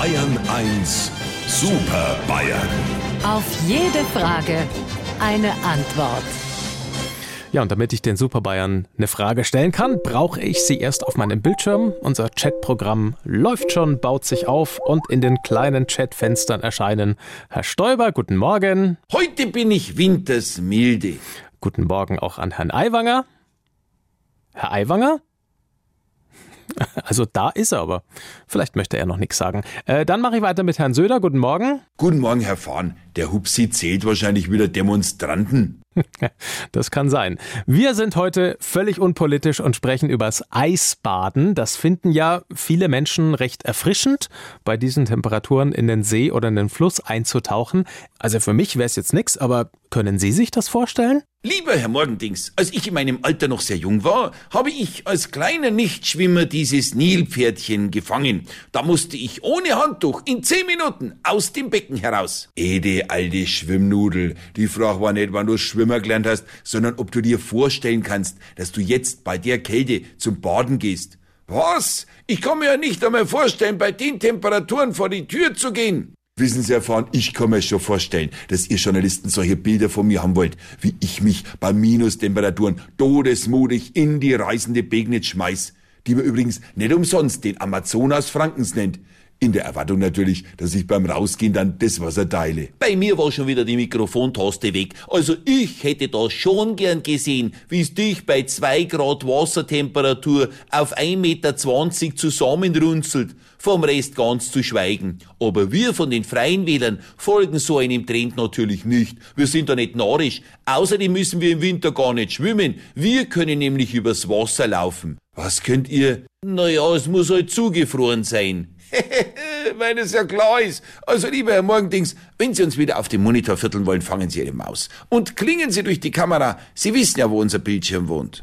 Bayern 1 Super Bayern. Auf jede Frage eine Antwort. Ja, und damit ich den Super Bayern eine Frage stellen kann, brauche ich sie erst auf meinem Bildschirm. Unser Chatprogramm läuft schon, baut sich auf und in den kleinen Chatfenstern erscheinen Herr Stoiber, guten Morgen. Heute bin ich wintersmilde. Guten Morgen auch an Herrn Aiwanger. Herr Aiwanger? Also da ist er aber. Vielleicht möchte er noch nichts sagen. Äh, dann mache ich weiter mit Herrn Söder. Guten Morgen. Guten Morgen, Herr Fahn. Der Hupsi zählt wahrscheinlich wieder Demonstranten. Das kann sein. Wir sind heute völlig unpolitisch und sprechen übers Eisbaden. Das finden ja viele Menschen recht erfrischend, bei diesen Temperaturen in den See oder in den Fluss einzutauchen. Also für mich wäre es jetzt nichts, aber können Sie sich das vorstellen? Lieber Herr Morgendings, als ich in meinem Alter noch sehr jung war, habe ich als kleiner Nichtschwimmer dieses Nilpferdchen gefangen. Da musste ich ohne Handtuch in zehn Minuten aus dem Becken heraus. Ede, alte Schwimmnudel, die Frage war nicht, wann du Schwimmer gelernt hast, sondern ob du dir vorstellen kannst, dass du jetzt bei der Kälte zum Baden gehst. Was? Ich kann mir ja nicht einmal vorstellen, bei den Temperaturen vor die Tür zu gehen. Wissen Sie, erfahren, ich kann mir schon vorstellen, dass ihr Journalisten solche Bilder von mir haben wollt, wie ich mich bei Minustemperaturen todesmutig in die reißende Begnitz schmeiß, die man übrigens nicht umsonst den Amazonas Frankens nennt. In der Erwartung natürlich, dass ich beim Rausgehen dann das Wasser teile. Bei mir war schon wieder die Mikrofontaste weg. Also ich hätte da schon gern gesehen, wie es dich bei zwei Grad Wassertemperatur auf 1,20 Meter zusammenrunzelt. Vom Rest ganz zu schweigen. Aber wir von den Freien Wählern folgen so einem Trend natürlich nicht. Wir sind da nicht narrisch. Außerdem müssen wir im Winter gar nicht schwimmen. Wir können nämlich übers Wasser laufen. Was könnt ihr? Naja, es muss halt zugefroren sein. Weil es ja klar ist. Also, lieber Herr Morgendings, wenn Sie uns wieder auf dem Monitor vierteln wollen, fangen Sie Ihre Maus. Und klingen Sie durch die Kamera. Sie wissen ja, wo unser Bildschirm wohnt.